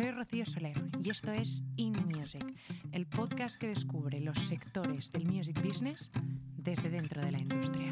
Soy Rocío Soler y esto es In Music, el podcast que descubre los sectores del music business desde dentro de la industria.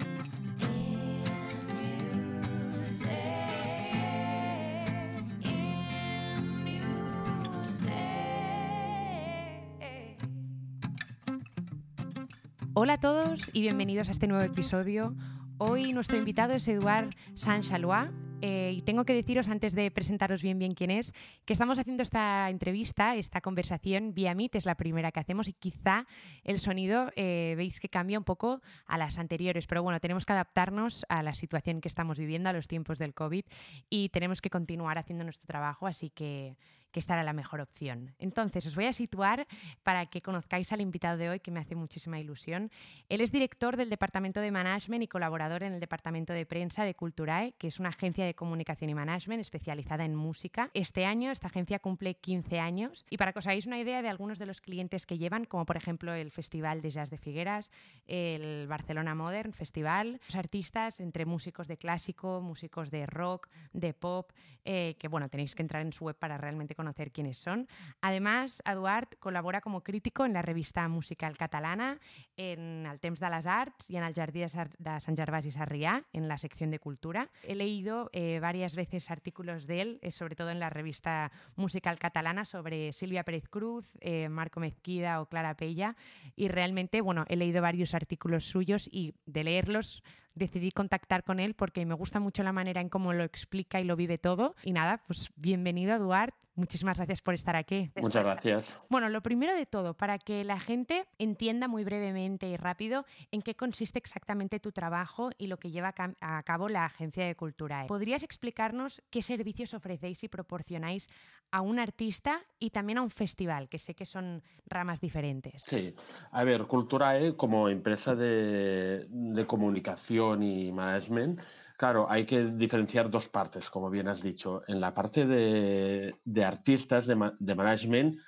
Hola a todos y bienvenidos a este nuevo episodio. Hoy nuestro invitado es Eduard Saint-Chalois. Eh, y tengo que deciros antes de presentaros bien bien quién es, que estamos haciendo esta entrevista, esta conversación vía Meet, es la primera que hacemos y quizá el sonido eh, veis que cambia un poco a las anteriores, pero bueno, tenemos que adaptarnos a la situación que estamos viviendo, a los tiempos del COVID y tenemos que continuar haciendo nuestro trabajo, así que, que esta era la mejor opción. Entonces, os voy a situar para que conozcáis al invitado de hoy, que me hace muchísima ilusión. Él es director del Departamento de Management y colaborador en el Departamento de Prensa de Culturae, que es una agencia de comunicación y management especializada en música. Este año esta agencia cumple 15 años y para que os hagáis una idea de algunos de los clientes que llevan, como por ejemplo el Festival de Jazz de Figueras, el Barcelona Modern Festival, artistas entre músicos de clásico, músicos de rock, de pop, eh, que bueno, tenéis que entrar en su web para realmente conocer quiénes son. Además, Eduard colabora como crítico en la revista musical catalana, en El Temps de les Arts y en el Jardí de, Sar de Sant Gervasi Sarrià, en la sección de cultura. He leído eh, varias veces artículos de él, eh, sobre todo en la revista musical catalana, sobre Silvia Pérez Cruz, eh, Marco Mezquida o Clara Pella. Y realmente, bueno, he leído varios artículos suyos y de leerlos decidí contactar con él porque me gusta mucho la manera en cómo lo explica y lo vive todo. Y nada, pues bienvenido, Eduard. Muchísimas gracias por estar aquí. Muchas gracias. Bueno, lo primero de todo, para que la gente entienda muy brevemente y rápido en qué consiste exactamente tu trabajo y lo que lleva a cabo la Agencia de Cultura. ¿Podrías explicarnos qué servicios ofrecéis y proporcionáis a un artista y también a un festival, que sé que son ramas diferentes? Sí, a ver, Culturae como empresa de, de comunicación y management, claro, hay que diferenciar dos partes, como bien has dicho. En la parte de, artistas, de, ma- de management,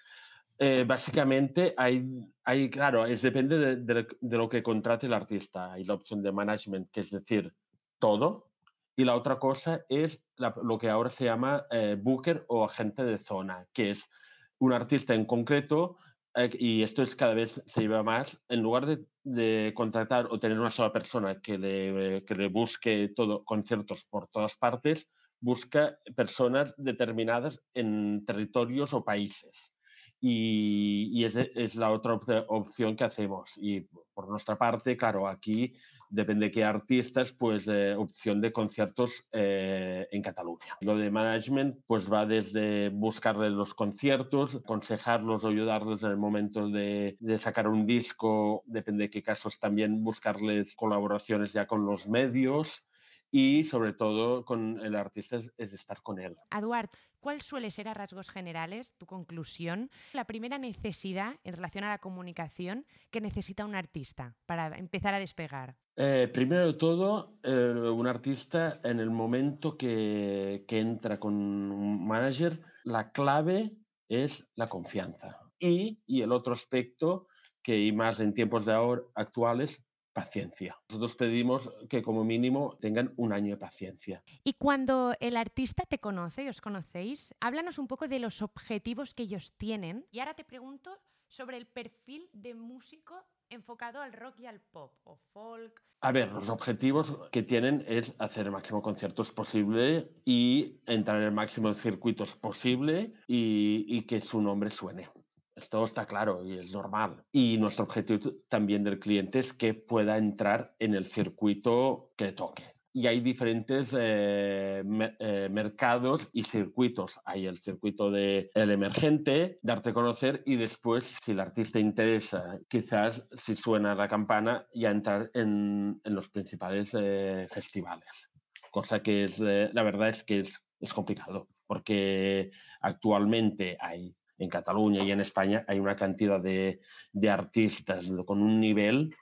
eh, básicamente hay, hay, claro, es depende de, lo que contrate el artista. Hay la opción de management, que es decir, todo, y la otra cosa es lo que ahora se llama eh, booker o agente de zona, que es un artista en concreto, y esto es cada vez se lleva más, en lugar de, de contratar o tener una sola persona que le, que le busque todo, conciertos por todas partes, busca personas determinadas en territorios o países. Y, y es, es la otra op- opción que hacemos. Y por nuestra parte, claro, aquí depende de qué artistas, pues eh, opción de conciertos eh, en Cataluña. Lo de management, pues va desde buscarles los conciertos, aconsejarlos o ayudarles en el momento de, de sacar un disco, depende de qué casos, también buscarles colaboraciones ya con los medios y sobre todo con el artista es, es estar con él. Eduard, ¿cuál suele ser a rasgos generales tu conclusión, la primera necesidad en relación a la comunicación que necesita un artista para empezar a despegar? Eh, primero de todo, eh, un artista en el momento que, entra con un manager, la clave es la confianza. Y, y el otro aspecto, que y más en tiempos de ahora actuales, paciencia. Nosotros pedimos que como mínimo tengan un año de paciencia. Y cuando el artista te conoce y os conocéis, háblanos un poco de los objetivos que ellos tienen. Y ahora te pregunto sobre el perfil de músico enfocado al rock y al pop, o folk. A ver, los objetivos que tienen es hacer el máximo conciertos posible y entrar en el máximo de circuitos posible y, y que su nombre suene. Esto está claro y es normal. Y nuestro objetivo también del cliente es que pueda entrar en el circuito que toque. Y hay diferentes eh, eh, mercados y circuitos. Hay el circuito del el emergente, darte a conocer y después, si el artista interesa, quizás si suena la campana, ya entrar en, en los principales eh, festivales. Cosa que es, eh, la verdad es que es, es complicado, porque actualmente hay en Cataluña y en España hay una cantidad de, de artistas con un nivel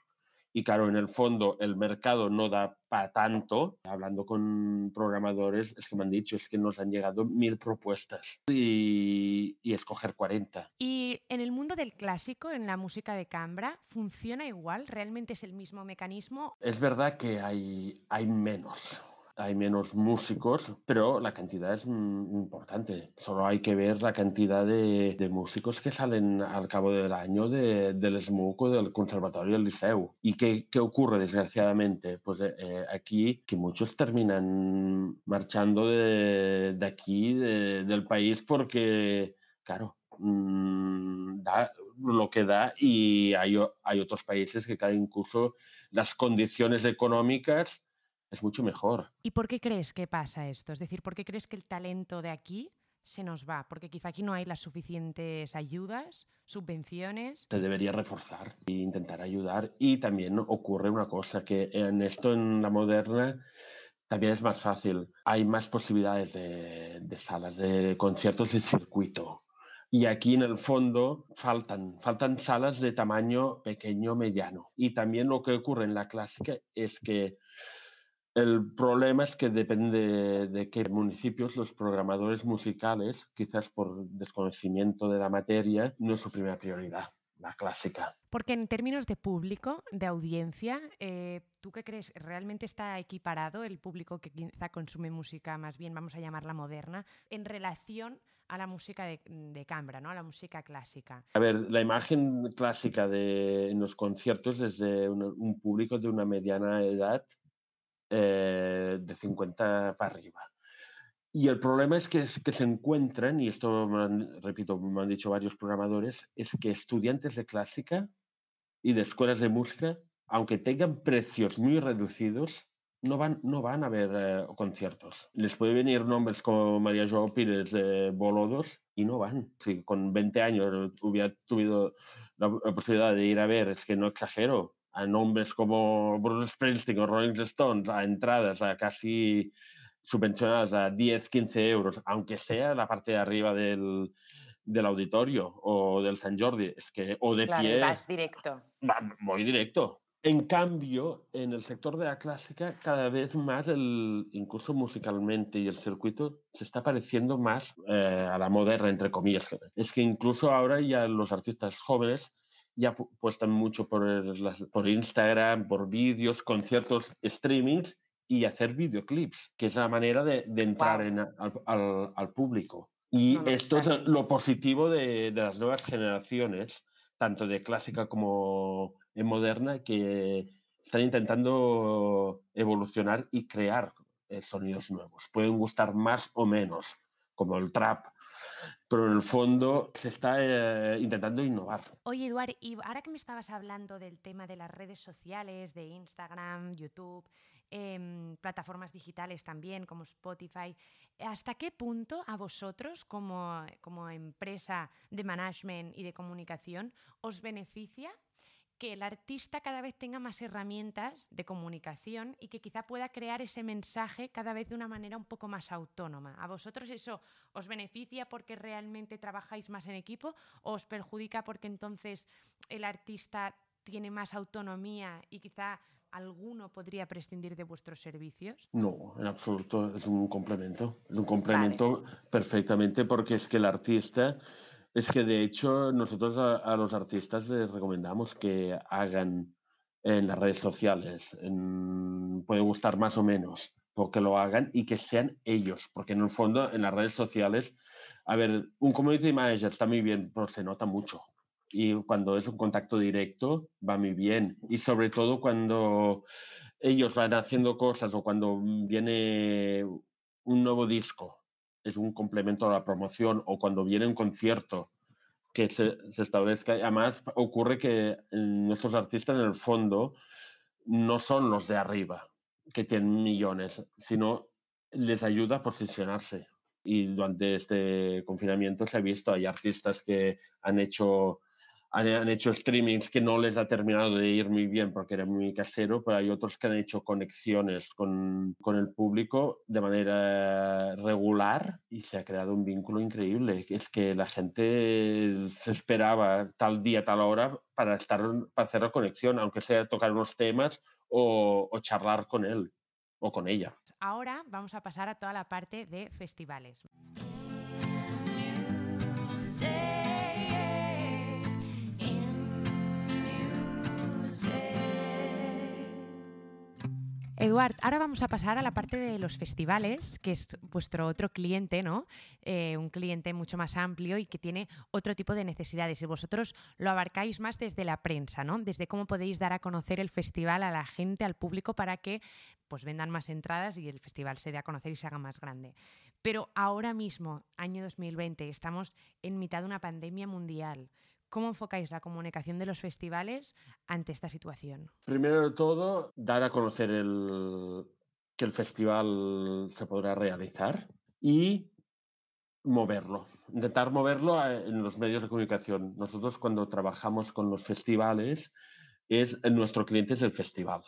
Y claro, en el fondo el mercado no da para tanto. Hablando con programadores, es que me han dicho, es que nos han llegado mil propuestas y, y escoger 40. Y en el mundo del clásico, en la música de Cambra, ¿funciona igual? ¿Realmente es el mismo mecanismo? Es verdad que hay, hay menos. Hay menos músicos, pero la cantidad es mm, importante. Solo hay que ver la cantidad de, de músicos que salen al cabo del año de- del SMUC o del Conservatorio del Liceu. ¿Y qué, qué ocurre, desgraciadamente? Pues eh, eh, aquí que muchos terminan marchando de, de aquí, de- del país, porque, claro, mm, da lo que da y hay, hay otros países que cada incluso las condiciones económicas es mucho mejor. ¿Y por qué crees que pasa esto? Es decir, ¿por qué crees que el talento de aquí se nos va? Porque quizá aquí no hay las suficientes ayudas, subvenciones. Se debería reforzar e intentar ayudar. Y también ocurre una cosa, que en esto, en la moderna, también es más fácil. Hay más posibilidades de, de salas de conciertos y circuito. Y aquí en el fondo faltan, faltan salas de tamaño pequeño, mediano. Y también lo que ocurre en la clásica es que el problema es que depende de qué municipios los programadores musicales, quizás por desconocimiento de la materia, no es su primera prioridad, la clásica. Porque en términos de público, de audiencia, eh, ¿tú qué crees? ¿Realmente está equiparado el público que quizá consume música más bien, vamos a llamarla moderna, en relación a la música de, de cámara, ¿no? a la música clásica? A ver, la imagen clásica de, en los conciertos es de un, un público de una mediana edad eh, de 50 para arriba. Y el problema es que, se encuentran, y esto, repito, me han dicho varios programadores, es que estudiantes de clásica y de escuelas de música, aunque tengan precios muy reducidos, no van, no van a ver eh, conciertos. Les puede venir nombres como María Joao Pires de Bolodos y no van. Si con 20 años hubiera tenido la posibilidad de ir a ver, es que no exagero, a nombres como Bruce Springsteen o Rolling Stones, a entradas a casi subvencionadas a 10, 15 euros, aunque sea la parte de arriba del, del auditorio o del San Jordi, es que, o de Claro, pie, vas directo. va- voy directo. En cambio, en el sector de la clásica, cada vez más, el, incluso musicalmente y el circuito, se está pareciendo más eh, a la moderna, entre comillas. Es que incluso ahora ya los artistas jóvenes ya pu- apuestan mucho por, las- por Instagram, por vídeos, conciertos, streamings y hacer videoclips, que es la manera de, de entrar Guau. en, al, al- al público. Y No, no, esto es totalmente. lo positivo de, de las nuevas generaciones, tanto de clásica como en moderna, que están intentando evolucionar y crear eh, sonidos nuevos. Pueden gustar más o menos, como el trap, pero en el fondo se está eh, intentando innovar. Oye, Eduard, y ahora que me estabas hablando del tema de las redes sociales, de Instagram, YouTube, em, plataformas digitales también como Spotify, ¿hasta qué punto a vosotros como, como empresa de management y de comunicación os beneficia que el artista cada vez tenga más herramientas de comunicación y que quizá pueda crear ese mensaje cada vez de una manera un poco más autónoma. ¿A vosotros eso os beneficia porque realmente trabajáis más en equipo o os perjudica porque entonces el artista tiene más autonomía y quizá alguno podría prescindir de vuestros servicios? No, en absoluto, es un complemento. Es un complemento perfectamente porque es que el artista, es que de hecho nosotros a, a los artistas les recomendamos que hagan en las redes sociales, en- puede gustar más o menos, porque lo hagan y que sean ellos, porque en el fondo en las redes sociales, a ver, un community manager está muy bien, pero se nota mucho. Y cuando es un contacto directo, va muy bien. Y sobre todo cuando ellos van haciendo cosas o cuando viene un nuevo disco, es un complemento a la promoción, o cuando viene un concierto que se, se establezca. Además, ocurre que eh, nuestros artistas en el fondo no son los de arriba, que tienen millones, sino les ayuda a posicionarse. Y durante este confinamiento se ha visto, hay artistas que han hecho han, han hecho streamings que no les ha terminado de ir muy bien porque era muy casero, pero hay otros que han hecho conexiones con, con el público de manera regular y se ha creado un vínculo increíble. Es que la gente se esperaba tal día, tal hora para, estar, para hacer la conexión, aunque sea tocar unos temas o, o charlar con él o con ella. Ahora vamos a pasar a toda la parte de festivales. Eduard, ahora vamos a pasar a la parte de los festivales, que es vuestro otro cliente, ¿no? Eh, un cliente mucho más amplio y que tiene otro tipo de necesidades. Y vosotros lo abarcáis más desde la prensa, ¿no? Desde cómo podéis dar a conocer el festival a la gente, al público, para que pues vendan más entradas y el festival se dé a conocer y se haga más grande. Pero ahora mismo, año 2020, estamos en mitad de una pandemia mundial. ¿Cómo enfocáis la comunicación de los festivales ante esta situación? Primero de todo, dar a conocer el, que el festival se podrá realizar y moverlo, intentar moverlo a- en los medios de comunicación. Nosotros cuando trabajamos con los festivales, es, nuestro cliente es el festival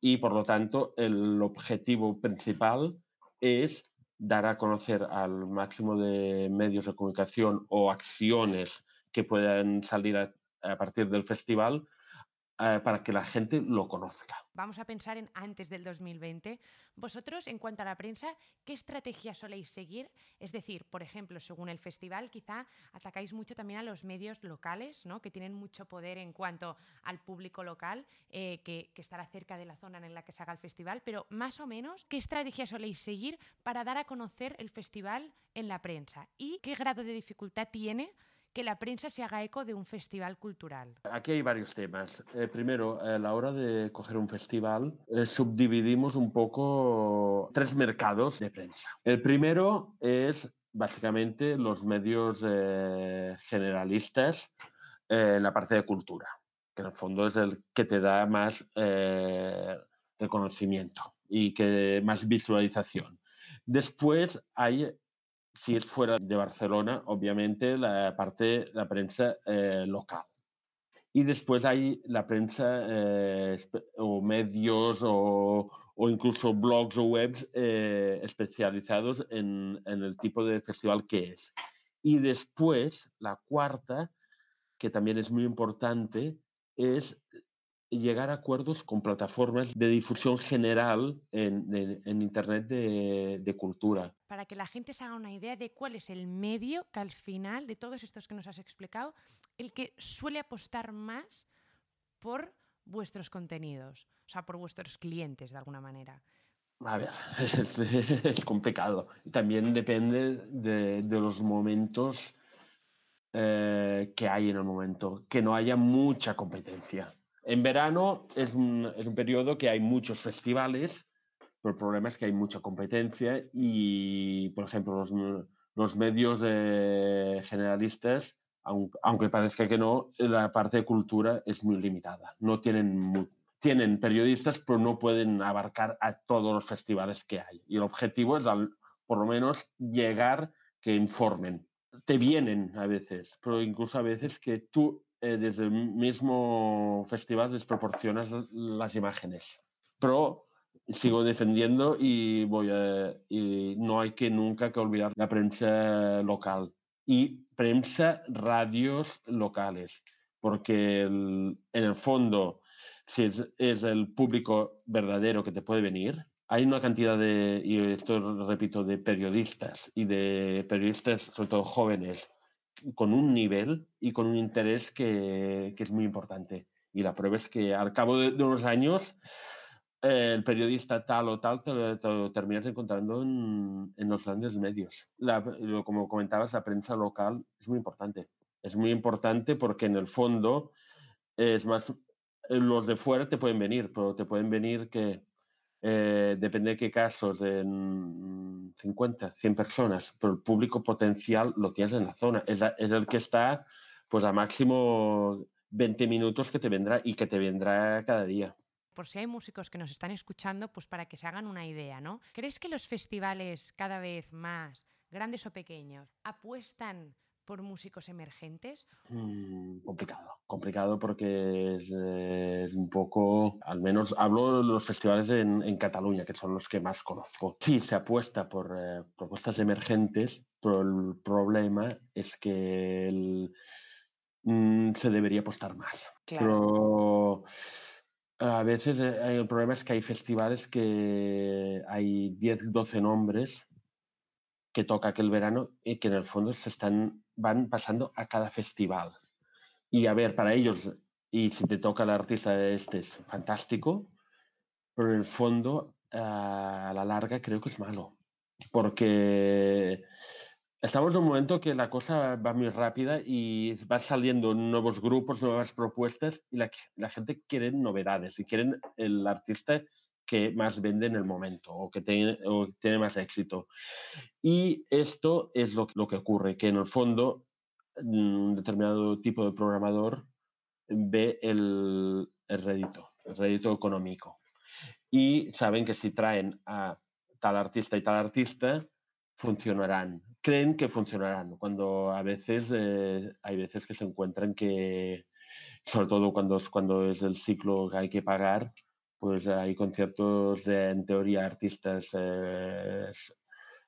y por lo tanto el objetivo principal es dar a conocer al máximo de medios de comunicación o acciones que puedan salir a, partir del festival eh, para que la gente lo conozca. Vamos a pensar en antes del 2020. Vosotros, en cuanto a la prensa, ¿qué estrategia soléis seguir? Es decir, por ejemplo, según el festival, quizá atacáis mucho también a los medios locales, ¿no? que tienen mucho poder en cuanto al público local, eh, que, que estará cerca de la zona en la que se haga el festival, pero más o menos, ¿qué estrategia soléis seguir para dar a conocer el festival en la prensa? ¿Y qué grado de dificultad tiene que la prensa se haga eco de un festival cultural? Aquí hay varios temas. Eh, primero, a la hora de coger un festival, eh, subdividimos un poco tres mercados de prensa. El primero es básicamente los medios eh, generalistas eh, en la parte de cultura, que en el fondo es el que te da más eh, reconocimiento y que más visualización. Después hay si es fuera de Barcelona, obviamente la parte, la prensa eh, local. Y después hay la prensa eh, o medios o, o incluso blogs o webs eh, especializados en, en el tipo de festival que es. Y después, la cuarta, que también es muy importante, es llegar a acuerdos con plataformas de difusión general en, en- en Internet de- de cultura. para que la gente se haga una idea de cuál es el medio que al final de todos estos que nos has explicado, el que suele apostar más por vuestros contenidos, o sea, por vuestros clientes de alguna manera. A ver, es, es complicado. También depende de, de los momentos eh, que hay en el momento, que no haya mucha competencia. En verano es un, es un periodo que hay muchos festivales, pero el problema es que hay mucha competencia y, por ejemplo, los, los medios generalistas, aun- aunque parezca que no, la parte de cultura es muy limitada. No tienen tienen periodistas, pero no pueden abarcar a todos los festivales que hay. Y el objetivo es, al- por lo menos, llegar que informen. Te vienen a veces, pero incluso a veces que tú eh, desde el mismo festival les proporcionas las imágenes. Pero sigo defendiendo y voy a, y no hay que nunca que olvidar la prensa local y prensa radios locales, porque el- en el fondo si es, es el público verdadero que te puede venir, hay una cantidad de, y esto repito, de periodistas y de periodistas, sobre todo jóvenes, con un nivel y con un interés que, que es muy importante. Y la prueba es que al cabo de, de unos años, el periodista tal o tal te, lo- te lo terminas encontrando en, en los grandes medios. La- como comentabas, la prensa local es muy importante. Es muy importante porque en el fondo es más, los de fuera te pueden venir, pero te pueden venir que eh, depende de qué casos, en 50, 100 personas, pero el público potencial lo tienes en la zona. Es, la- es el que está pues a máximo 20 minutos que te vendrá y que te vendrá cada día. Por si hay músicos que nos están escuchando, pues para que se hagan una idea, ¿no? ¿Crees que los festivales cada vez más, grandes o pequeños, apuestan por músicos emergentes? Mm, complicado, complicado porque es, eh, un poco, al menos hablo de los festivales en, en Cataluña, que son los que más conozco. Sí, se apuesta por eh, propuestas emergentes, pero el problema es que el, mm, se debería apostar más. Claro. Pero a veces eh, el problema es que hay festivales que hay 10, 12 nombres que toca aquel verano y que en el fondo se están, van pasando a cada festival. Y a ver, para ellos, y si te toca el artista este es fantástico, pero en el fondo a la larga creo que es malo. Porque estamos en un momento que la cosa va muy rápida y va saliendo nuevos grupos, nuevas propuestas y la, la gente quiere novedades y quieren el artista que más vende en el momento o que tiene, o tiene más éxito. Y esto es lo, lo que ocurre, que en el fondo un determinado tipo de programador ve el, el rédito, el rédito económico. Y saben que si traen a tal artista y tal artista, funcionarán. Creen que funcionarán, cuando a veces eh, hay veces que se encuentran que, sobre todo cuando es, cuando es el ciclo que hay que pagar, pues hay conciertos en teoría, artistas eh,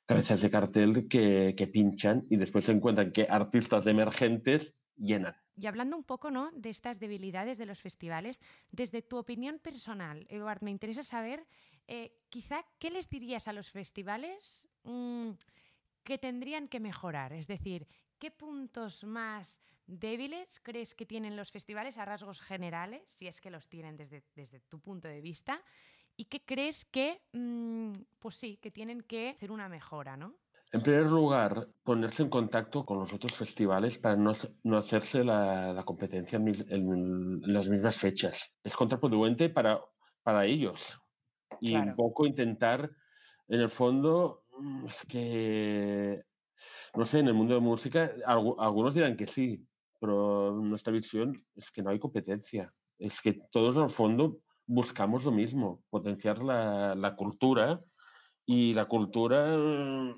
cabezas de cartel que, pinchan y después se encuentran que artistas emergentes llenan. Y hablando un poco ¿no? de estas debilidades de los festivales, desde tu opinión personal, Eduard, me interesa saber eh, quizá qué les dirías a los festivales mmm, que tendrían que mejorar. Es decir, ¿qué puntos más débiles crees que tienen los festivales a rasgos generales, si es que los tienen desde, desde tu punto de vista? ¿Y qué crees que, mmm, pues sí, que tienen que hacer una mejora, ¿no? En primer lugar, ponerse en contacto con los otros festivales para no, no hacerse la, la competencia en, en, las mismas fechas. Es contraproducente para, para ellos. Y claro. un poco intentar, en el fondo, es que, no sé, en el mundo de música, algunos dirán que sí, pero nuestra visión es que no hay competencia. Es que todos, el fondo, buscamos lo mismo, potenciar la, la cultura y la cultura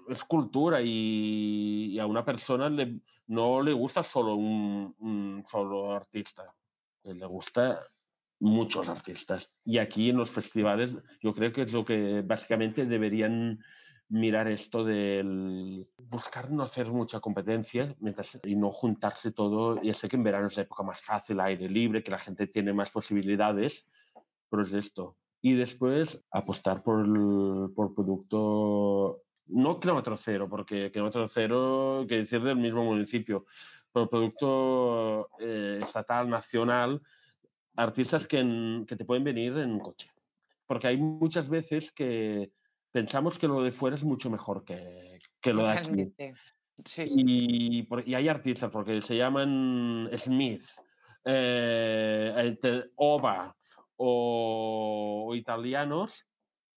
es cultura y, y a una persona le, no le gusta solo un, un, solo artista, le gusta muchos artistas. Y aquí en los festivales yo creo que es lo que básicamente deberían mirar esto del buscar no hacer mucha competencia mientras, y no juntarse todo. Ya sé que en verano es la época más fácil, aire libre, que la gente tiene más posibilidades, pero es esto. Y después apostar por, el, por producto, no kilómetro cero, porque kilómetro cero, que decir del mismo municipio, pero producto eh, estatal, nacional, artistas que, en, que te pueden venir en un coche. Porque hay muchas veces que pensamos que lo de fuera es mucho mejor que, que lo de aquí. Sí, sí. Y, y, hay artistas, porque se llaman Smith, eh, Ova o, o, italianos,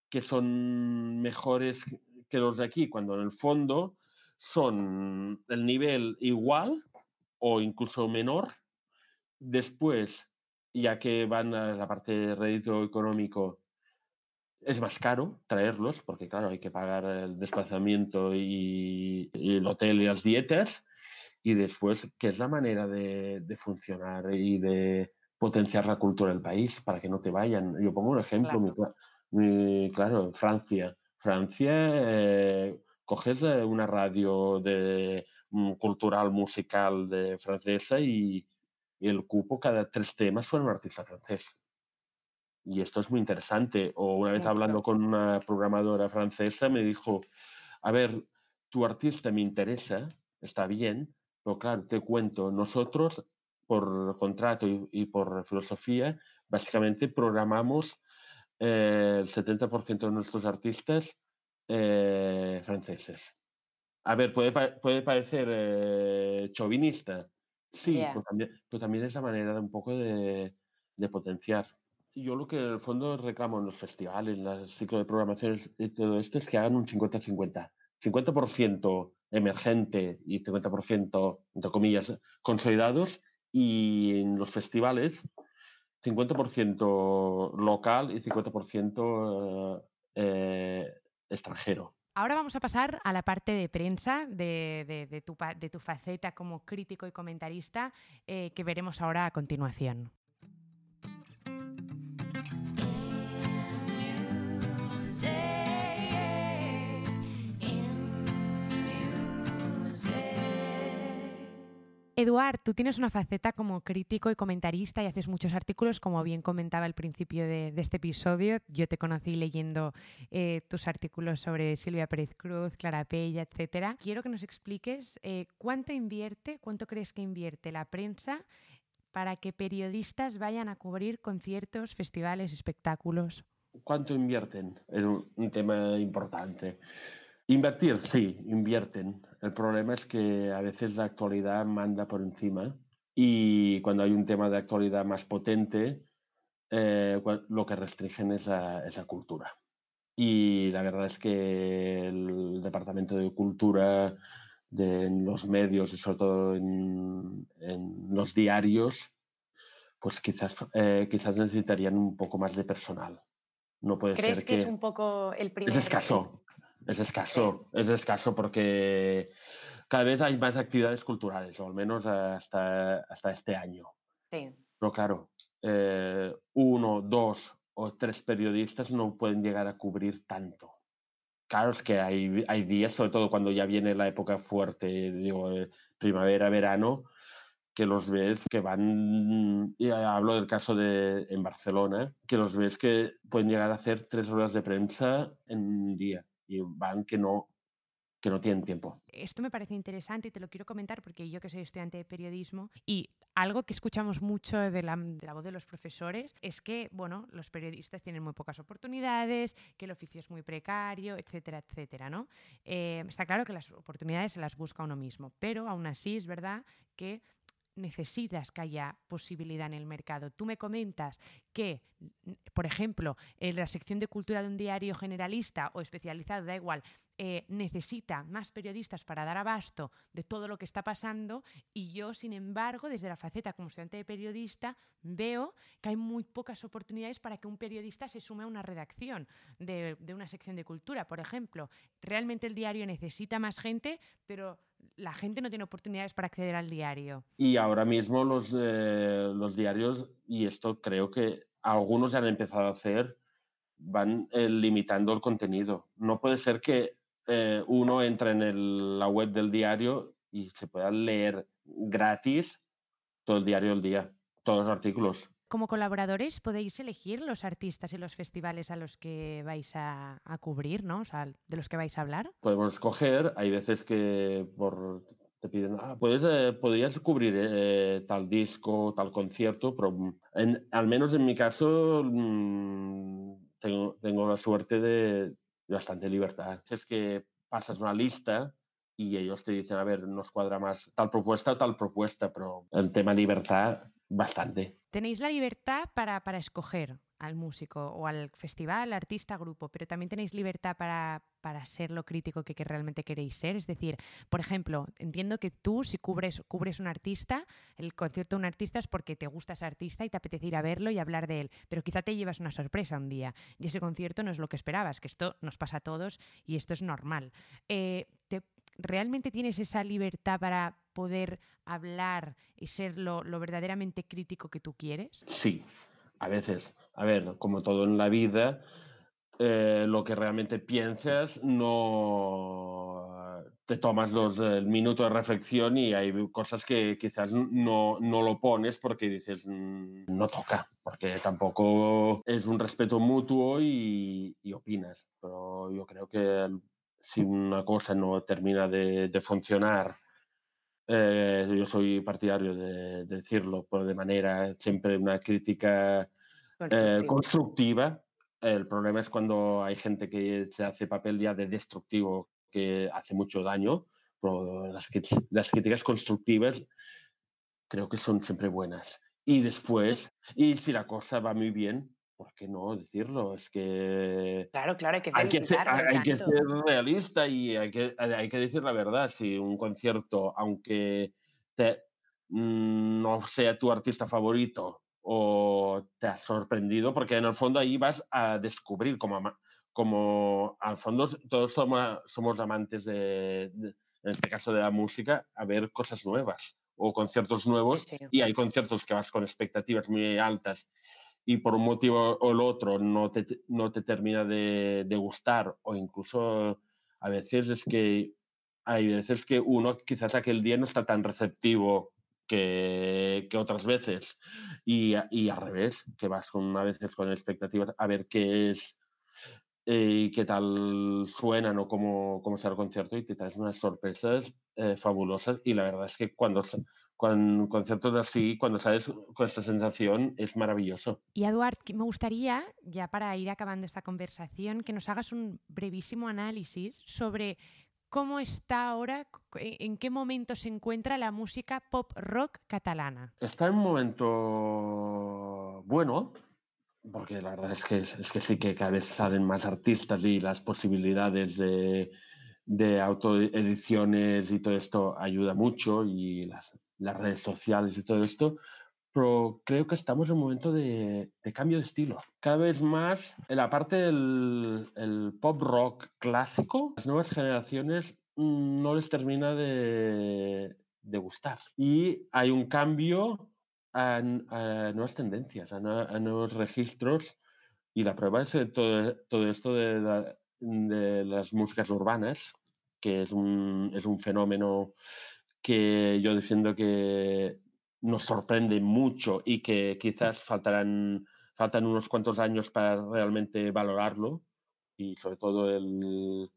que son mejores que los de aquí, cuando en el fondo son el nivel igual o incluso menor. Después, ya que van a la parte de rédito económico, es más caro traerlos, porque claro, hay que pagar el desplazamiento y, y el hotel y las dietas. Y después, ¿qué es la manera de, de, funcionar y de potenciar la cultura del país para que no te vayan? Yo pongo un ejemplo, claro, mi, mi, claro Francia. Francia, eh, coges una radio de, um, cultural, musical de francesa y, y el cupo cada tres temas fue un artista francés. Y esto es muy interesante. O una vez hablando con una programadora francesa me dijo, a ver, tu artista me interesa, está bien, pero claro, te cuento, nosotros por contrato y, y por filosofía, básicamente programamos eh, el 70% de nuestros artistas eh, franceses. A ver, puede, puede parecer eh, chauvinista, sí, yeah. pero, también, pero, también, es la manera de un poco de, de potenciar yo lo que en el fondo reclamo en los festivales, en el ciclo de programación y todo esto es que hagan un 50-50. 50%, emergente y 50%, entre comillas, consolidados. Y en los festivales, 50% local y 50% eh, eh, extranjero. Ahora vamos a pasar a la parte de prensa de, de- de tu, de tu faceta como crítico y comentarista eh, que veremos ahora a continuación. Eduard, tú tienes una faceta como crítico y comentarista y haces muchos artículos, como bien comentaba al principio de, este episodio. Yo te conocí leyendo eh, tus artículos sobre Silvia Pérez Cruz, Clara Pella, etcétera. Quiero que nos expliques eh, cuánto invierte, cuánto crees que invierte la prensa para que periodistas vayan a cubrir conciertos, festivales, espectáculos. ¿Cuánto invierten? Es un tema importante. Invertir, sí, invierten. El problema es que a veces la actualidad manda por encima y cuando hay un tema de actualidad más potente, eh, lo que restringen es la, es la cultura. Y la verdad es que el Departamento de Cultura de en los medios y sobre todo en, en los diarios, pues quizás, eh, quizás necesitarían un poco más de personal. No puede ¿Crees ser que es un poco el primer... es escaso, es escaso, es escaso porque cada vez hay más actividades culturales, o al menos hasta, hasta este año. Sí. Pero claro, eh, uno, dos o tres periodistas no pueden llegar a cubrir tanto. Claro, es que hay, hay días, sobre todo cuando ya viene la época fuerte, digo, eh, primavera, verano, que los ves que van, y hablo del caso de en Barcelona, que los ves que pueden llegar a hacer tres horas de prensa en un día y van que no, que no tienen tiempo. Esto me parece interesante y te lo quiero comentar porque yo que soy estudiante de periodismo y algo que escuchamos mucho de la, de la voz de los profesores es que, bueno, los periodistas tienen muy pocas oportunidades, que el oficio es muy precario, etcétera, etcétera, ¿no? Eh, está claro que las oportunidades se las busca uno mismo, pero aún así es verdad que necesitas que haya posibilidad en el mercado. Tú me comentas que, por ejemplo, la sección de cultura de un diario generalista o especializado, da igual, eh, necesita más periodistas para dar abasto de todo lo que está pasando y yo, sin embargo, desde la faceta como estudiante de periodista, veo que hay muy pocas oportunidades para que un periodista se sume a una redacción de una sección de cultura, por ejemplo. Realmente el diario necesita más gente, pero la gente no tiene oportunidades para acceder al diario. Y ahora mismo los, eh, los diarios, y esto creo que algunos ya han empezado a hacer, van eh, limitando el contenido. No puede ser que eh, uno entre en el- la web del diario y se pueda leer gratis todo el diario del día, todos los artículos. Como colaboradores podéis elegir los artistas y los festivales a los que vais a, cubrir, ¿no? O sea, de los que vais a hablar. Podemos escoger, hay veces que por, te piden, ah, puedes, eh, podrías cubrir eh, tal disco, tal concierto, pero mm, al menos en mi caso mm, tengo, tengo la suerte de bastante libertad. Es que pasas una lista y ellos te dicen, a ver, nos cuadra más tal propuesta o tal propuesta, pero el tema libertad, bastante. Tenéis la libertad para, para escoger al músico o al festival, artista, grupo, pero también tenéis libertad para, para ser lo crítico que, que realmente queréis ser. Es decir, por ejemplo, entiendo que tú si cubres, cubres un artista, el concierto de un artista es porque te gusta ese artista y te apetece ir a verlo y hablar de él, pero quizá te llevas una sorpresa un día y ese concierto no es lo que esperabas, que esto nos pasa a todos y esto es normal. Eh, ¿Realmente tienes esa libertad para poder hablar y ser lo, lo verdaderamente crítico que tú quieres? Sí, a veces. A ver, como todo en la vida, eh, lo que realmente piensas no te tomas los el minuto de reflexión y hay cosas que quizás no, no lo pones porque dices "Mm, no toca, porque tampoco es un respeto mutuo y, y opinas. Pero yo creo que si una cosa no termina de, de funcionar, eh, yo soy partidario de, de decirlo, pero de manera siempre una crítica eh, constructiva. El problema es cuando hay gente que se hace papel ya de destructivo, que hace mucho daño, pero las, las críticas constructivas creo que son siempre buenas. Y después, y si la cosa va muy bien, ¿por qué no decirlo? Es que Claro, claro, hay que hay que, ser, hay que ser realista y hay que, hay que decir la verdad. Si un concierto, aunque te- mm, no sea tu artista favorito, o te ha sorprendido, porque en el fondo ahí vas a descubrir como, como al fondo todos somos, somos amantes de, de- en este caso de la música, a ver cosas nuevas o conciertos nuevos Sí. y hay conciertos que vas con expectativas muy altas y por un motivo o el otro no te, no te termina de, de gustar o incluso a veces es que hay veces que uno quizás aquel día no está tan receptivo que, que otras veces y, y al revés, que vas con, a veces con expectativas a ver qué es eh, y qué tal suenan o cómo, cómo será el concierto y te traes unas sorpresas eh, fabulosas y la verdad es que cuando, cuando conciertos así, cuando sales con esta sensación es maravilloso. Y Eduard, me gustaría, ya para ir acabando esta conversación, que nos hagas un brevísimo análisis sobre cómo está ahora, c- en qué momento se encuentra la música pop rock catalana. Está en un momento bueno, porque la verdad es que, es que sí que cada vez salen más artistas y las posibilidades de, de autoediciones y todo esto ayuda mucho y las, las redes sociales y todo esto, pero creo que estamos en un momento de, de cambio de estilo. Cada vez más, en la parte del el pop rock clásico, las nuevas generaciones no les termina de, de gustar. Y hay un cambio a, a nuevas tendencias, a, a nuevos registros. Y la prueba es todo, todo esto de, de las músicas urbanas, que es un, es un fenómeno que yo defiendo que nos sorprende mucho y que quizás faltarán, faltan unos cuantos años para realmente valorarlo. Y sobre todo el,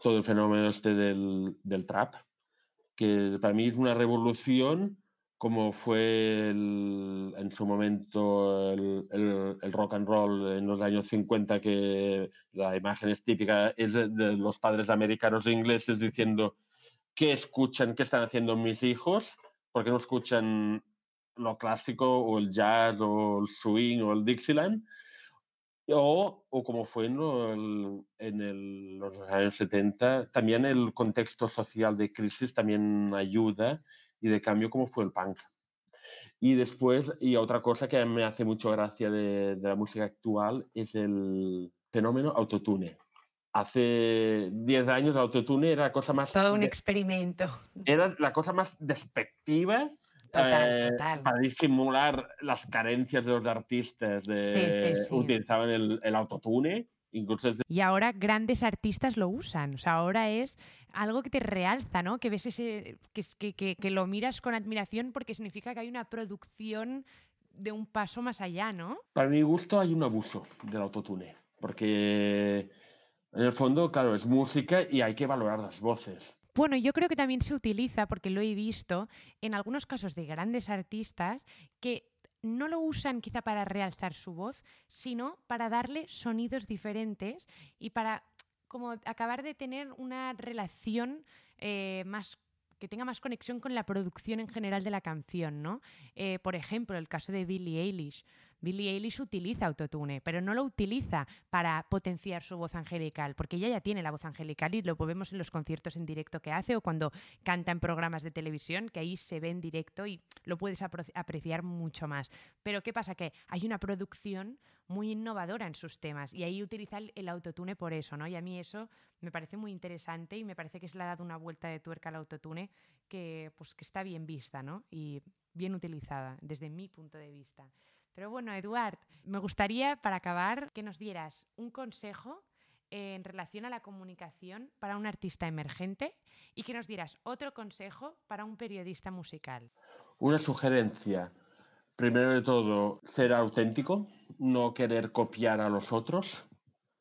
todo el fenómeno este del, del trap, que para mí es una revolución como fue el- en su momento el, el- el rock and roll en los años 50, que la imagen es típica, es de, de los padres americanos e ingleses diciendo qué escuchan, qué están haciendo mis hijos, porque no escuchan lo clásico o el jazz o el swing o el Dixieland, o, o como fue en, el- en el- los años 70, también el contexto social de crisis también ayuda y de cambio como fue el punk. Y después, y otra cosa que me hace mucho gracia de, de la música actual es el fenómeno autotune. Hace 10 años el autotune era la cosa más... Todo un experimento. era la cosa más despectiva Total, eh, total. para disimular las carencias de los artistas. De, Sí, sí, sí. Utilizaban el, el autotune, incluso es- Y ahora grandes artistas lo usan. O sea, ahora es algo que te realza, ¿no? Que ves ese. que, es- que, que- que lo miras con admiración porque significa que hay una producción de un paso más allá, ¿no? para mi gusto hay un abuso del autotune, porque en el fondo, claro, es música y hay que valorar las voces. Bueno, yo creo que también se utiliza, porque lo he visto, en algunos casos de grandes artistas que no lo usan quizá para realzar su voz, sino para darle sonidos diferentes y para como acabar de tener una relación eh, más que tenga más conexión con la producción en general de la canción, ¿no? Eh, por ejemplo, el caso de Billie Eilish. Billie Eilish utiliza autotune, pero no lo utiliza para potenciar su voz angelical, porque ella ya tiene la voz angelical y lo vemos en los conciertos en directo que hace o cuando canta en programas de televisión, que ahí se ve en directo y lo puedes apreciar mucho más. Pero ¿qué pasa? Que hay una producción muy innovadora en sus temas y ahí utiliza el autotune por eso, ¿no? Y a mí eso me parece muy interesante y me parece que se le ha dado una vuelta de tuerca al autotune que, pues, que está bien vista, ¿no? Y bien utilizada desde mi punto de vista. Pero bueno, Eduard, me gustaría para acabar que nos dieras un consejo en relación a la comunicación para un artista emergente y que nos dieras otro consejo para un periodista musical. Una sugerencia, primero de todo, ser auténtico, no querer copiar a los otros,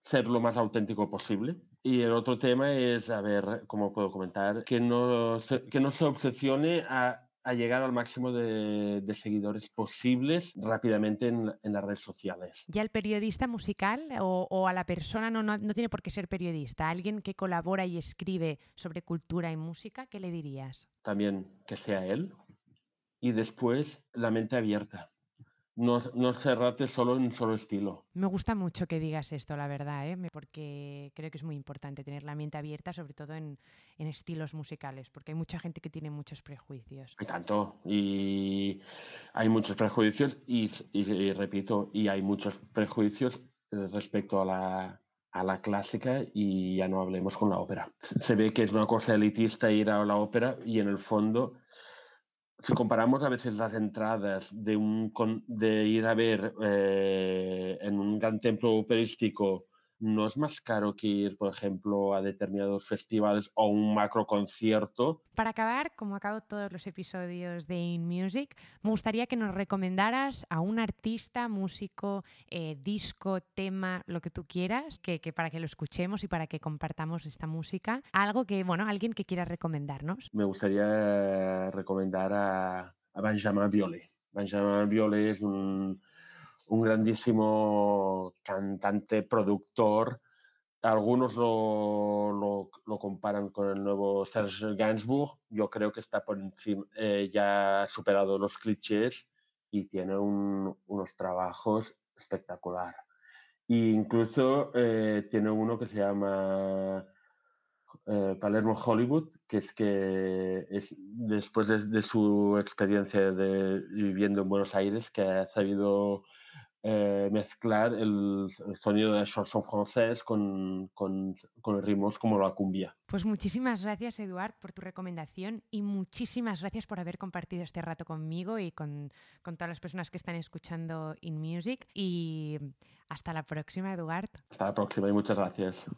ser lo más auténtico posible. Y el otro tema es, a ver, ¿cómo puedo comentar? Que no se, que no se obsesione a, a llegar al máximo de, de seguidores posibles rápidamente en, en las redes sociales. ¿Y al periodista musical o, o a la persona, no, no, no tiene por qué ser periodista, a alguien que colabora y escribe sobre cultura y música, qué le dirías? También que sea él. Y después la mente abierta. No, no cerrarte solo en un solo estilo. Me gusta mucho que digas esto, la verdad, ¿eh? Porque creo que es muy importante tener la mente abierta, sobre todo en, en estilos musicales, porque hay mucha gente que tiene muchos prejuicios. Hay tanto. Y hay muchos prejuicios y, y- y repito, y hay muchos prejuicios eh, respecto a la, a la clásica y ya no hablemos con la ópera. Se ve que es una cosa elitista ir a la ópera y en el fondo, si comparamos a veces las entradas de, un, de ir a ver eh, en un gran templo operístico, no es más caro que ir, por ejemplo, a determinados festivales o un macro concierto Para acabar, como acabo todos los episodios de In Music, me gustaría que nos recomendaras a un artista, músico, eh, disco, tema, lo que tú quieras, que, que para que lo escuchemos y para que compartamos esta música. Algo que, bueno, alguien que quiera recomendarnos. me gustaría recomendar a, a Benjamin Biolay. Benjamin Biolay es un, un grandísimo cantante, productor. Algunos lo, lo- comparan con el nuevo Serge Gainsbourg. Yo creo que está por encima, eh, ya ha superado los clichés y tiene un- unos trabajos espectacular. E incluso eh, tiene uno que se llama eh, Palermo Hollywood, que es que es después de, de su experiencia de viviendo en Buenos Aires, que ha sabido eh, mezclar el, el sonido de chanson francés con, con, con ritmos como la cumbia. Pues muchísimas gracias, Eduard, por tu recomendación y muchísimas gracias por haber compartido este rato conmigo y con, con todas las personas que están escuchando In Music. Y hasta la próxima, Eduard. Hasta la próxima y muchas gracias.